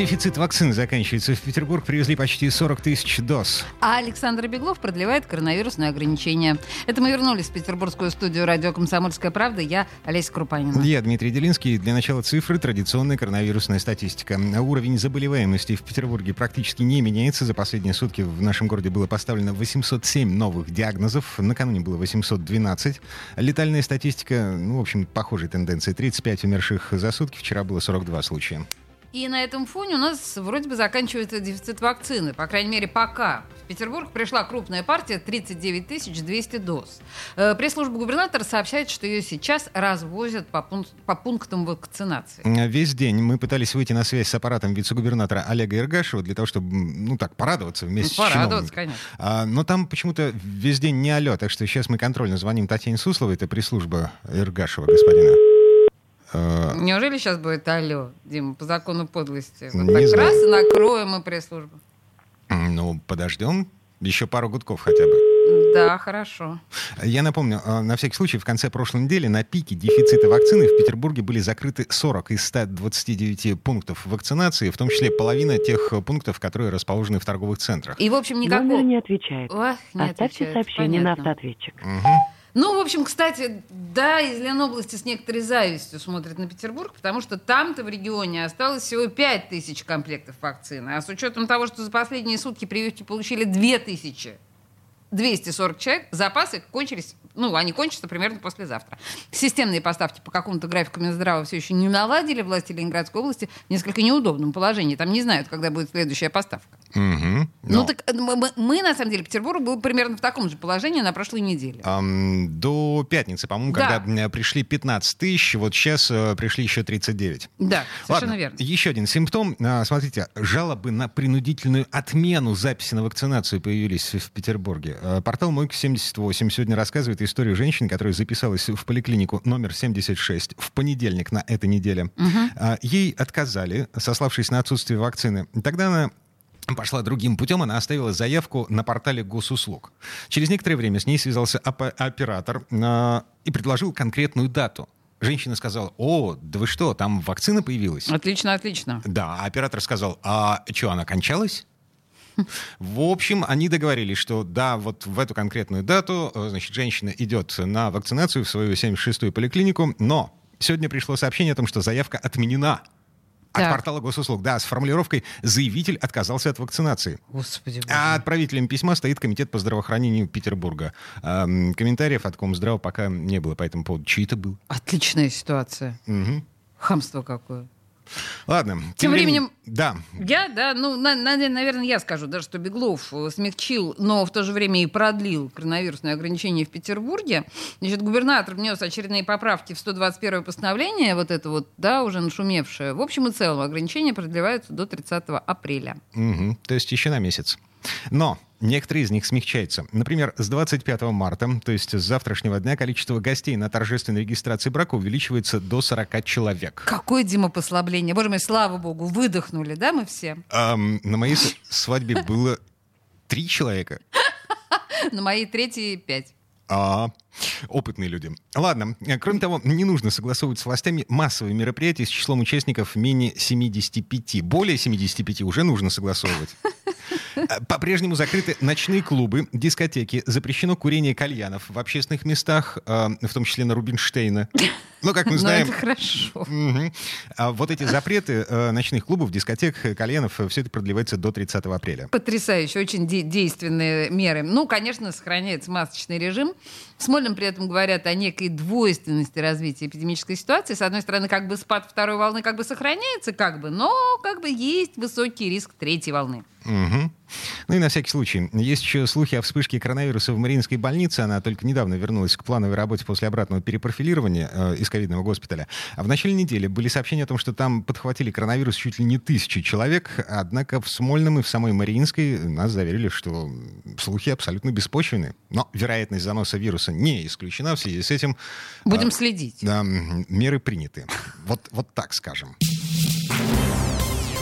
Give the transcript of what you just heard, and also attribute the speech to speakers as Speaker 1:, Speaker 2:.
Speaker 1: Дефицит вакцин заканчивается. В Петербург привезли почти 40 тысяч доз.
Speaker 2: А Александр Беглов продлевает коронавирусные ограничения. Это мы вернулись в петербургскую студию радио «Комсомольская правда». Я Олеся Крупанина.
Speaker 1: Я Дмитрий Делинский. Для начала цифры традиционная коронавирусная статистика. Уровень заболеваемости в Петербурге практически не меняется. За последние сутки в нашем городе было поставлено 807 новых диагнозов. Накануне было 812. Летальная статистика, ну, в общем, похожей тенденции. 35 умерших за сутки. Вчера было 42 случая.
Speaker 2: И на этом фоне у нас вроде бы заканчивается дефицит вакцины. По крайней мере, пока. В Петербург пришла крупная партия 39 200 доз. Э, пресс-служба губернатора сообщает, что ее сейчас развозят по, пун- по пунктам вакцинации.
Speaker 1: Весь день мы пытались выйти на связь с аппаратом вице-губернатора Олега Иргашева для того, чтобы, ну так, порадоваться вместе
Speaker 2: Ну,
Speaker 1: с
Speaker 2: порадоваться,
Speaker 1: чиновником.
Speaker 2: конечно.
Speaker 1: А, но там почему-то весь день не алло, так что сейчас мы контрольно звоним Татьяне Сусловой, это пресс-служба Иргашева, господина. А,
Speaker 2: Неужели сейчас будет алло, Дима, по закону подлости? Вот
Speaker 1: Не
Speaker 2: так
Speaker 1: знаю.
Speaker 2: раз и накроем мы пресс-службу.
Speaker 1: ну, подождем еще пару гудков хотя бы.
Speaker 2: Да, хорошо.
Speaker 1: Я напомню, а, на всякий случай, в конце прошлой недели на пике дефицита вакцины в Петербурге были закрыты 40 из 129 пунктов вакцинации, в том числе половина тех э, пунктов, которые расположены в торговых центрах.
Speaker 2: И, в общем,
Speaker 3: Номер
Speaker 2: никакого...
Speaker 3: не отвечает.
Speaker 2: Ох, не
Speaker 3: Оставьте
Speaker 2: отвечает,
Speaker 3: сообщение на
Speaker 2: понятно.
Speaker 3: автоответчик.
Speaker 2: Ну, в общем, кстати, да, из Ленобласти с некоторой завистью смотрят на Петербург, потому что там-то в регионе осталось всего 5 тысяч комплектов вакцины. А с учетом того, что за последние сутки прививки получили 2 тысячи 240 человек, запасы кончились, ну, они кончатся примерно послезавтра. Системные поставки по какому-то графику Минздрава все еще не наладили власти Ленинградской области в несколько неудобном положении. Там не знают, когда будет следующая поставка. Ну,
Speaker 1: Но,
Speaker 2: так э, мы, мы- на самом деле, Петербург был примерно в таком же положении на прошлой неделе.
Speaker 1: ам, до пятницы, по-моему,
Speaker 2: Да.
Speaker 1: когда э, пришли 15 тысяч, вот сейчас э, пришли еще 39.
Speaker 2: Да, совершенно
Speaker 1: Ладно,
Speaker 2: верно.
Speaker 1: Еще один симптом. А, Смотрите, жалобы на принудительную отмену записи на вакцинацию появились в Петербурге. А, Портал Мойка78 сегодня рассказывает историю женщины, которая записалась в поликлинику номер 76 в понедельник на этой неделе. А, Ей отказали, сославшись на отсутствие вакцины. Тогда она пошла другим путем, она оставила заявку на портале госуслуг. Через некоторое время с ней связался оператор а, и предложил конкретную дату. Женщина сказала, о, да вы что, там вакцина появилась?
Speaker 2: Отлично, отлично.
Speaker 1: Да, а оператор сказал, а что, она кончалась? В общем, они договорились, что да, вот в эту конкретную дату, э, значит, женщина идет на вакцинацию в свою 76-ю поликлинику, но сегодня пришло сообщение о том, что заявка отменена. От
Speaker 2: Так.
Speaker 1: портала госуслуг, да, с формулировкой «заявитель отказался от вакцинации».
Speaker 2: Господи боже.
Speaker 1: А отправителем письма стоит Комитет по здравоохранению Петербурга. Ам, Комментариев от Комздрава пока не было по этому поводу. Чьи это был?
Speaker 2: Отличная ситуация.
Speaker 1: Мгм.
Speaker 2: Хамство какое.
Speaker 1: Ладно.
Speaker 2: Тем временем-
Speaker 1: Да.
Speaker 2: Я, да, ну, на- на- наверное, я скажу, даже что Беглов э, смягчил, но в то же время и продлил коронавирусные ограничения в Петербурге. Значит, губернатор внес очередные поправки в 121 постановление, вот это вот, да, уже нашумевшее. В общем и целом ограничения продлеваются до 30 апреля.
Speaker 1: Мгм. То есть еще на месяц. Но некоторые из них смягчаются. Например, с 25 марта, то есть с завтрашнего дня, количество гостей на торжественной регистрации брака увеличивается до 40 человек.
Speaker 2: Какое, Дима, послабление. Боже мой, слава богу, выдохнули, да, мы все?
Speaker 1: Ам, на моей свадьбе было три человека.
Speaker 2: На моей третьей пять.
Speaker 1: А, опытные люди. Ладно, э, кроме того, не нужно согласовывать с властями массовые мероприятия с числом участников менее 75. Более 75 уже нужно согласовывать. Э, По-прежнему закрыты ночные клубы, дискотеки, запрещено курение кальянов в общественных местах, э, в том числе на Рубинштейна. Ну, как мы
Speaker 2: Ну,
Speaker 1: знаем...
Speaker 2: это хорошо.
Speaker 1: Мгм. А вот эти запреты э, ночных клубов, дискотек, кальянов, все это продлевается до 30 апреля.
Speaker 2: Потрясающе, очень де- действенные меры. Ну, конечно, сохраняется масочный режим. В Смольном при этом говорят о некой двойственности развития эпидемической ситуации. С одной стороны, как бы спад второй волны как бы сохраняется, как бы, но как бы есть высокий риск третьей волны.
Speaker 1: Мгм. Ну и на всякий случай. Есть еще слухи о вспышке коронавируса в Мариинской больнице. Она только недавно вернулась к плановой работе после обратного перепрофилирования э, из ковидного госпиталя. А в начале недели были сообщения о том, что там подхватили коронавирус чуть ли не тысячи человек. Однако в Смольном и в самой Мариинской нас заверили, что слухи абсолютно беспочвенны. Но вероятность заноса вируса не исключена. В связи с этим
Speaker 2: Будем
Speaker 1: э,
Speaker 2: следить.
Speaker 1: да, меры приняты. Вот, вот так скажем.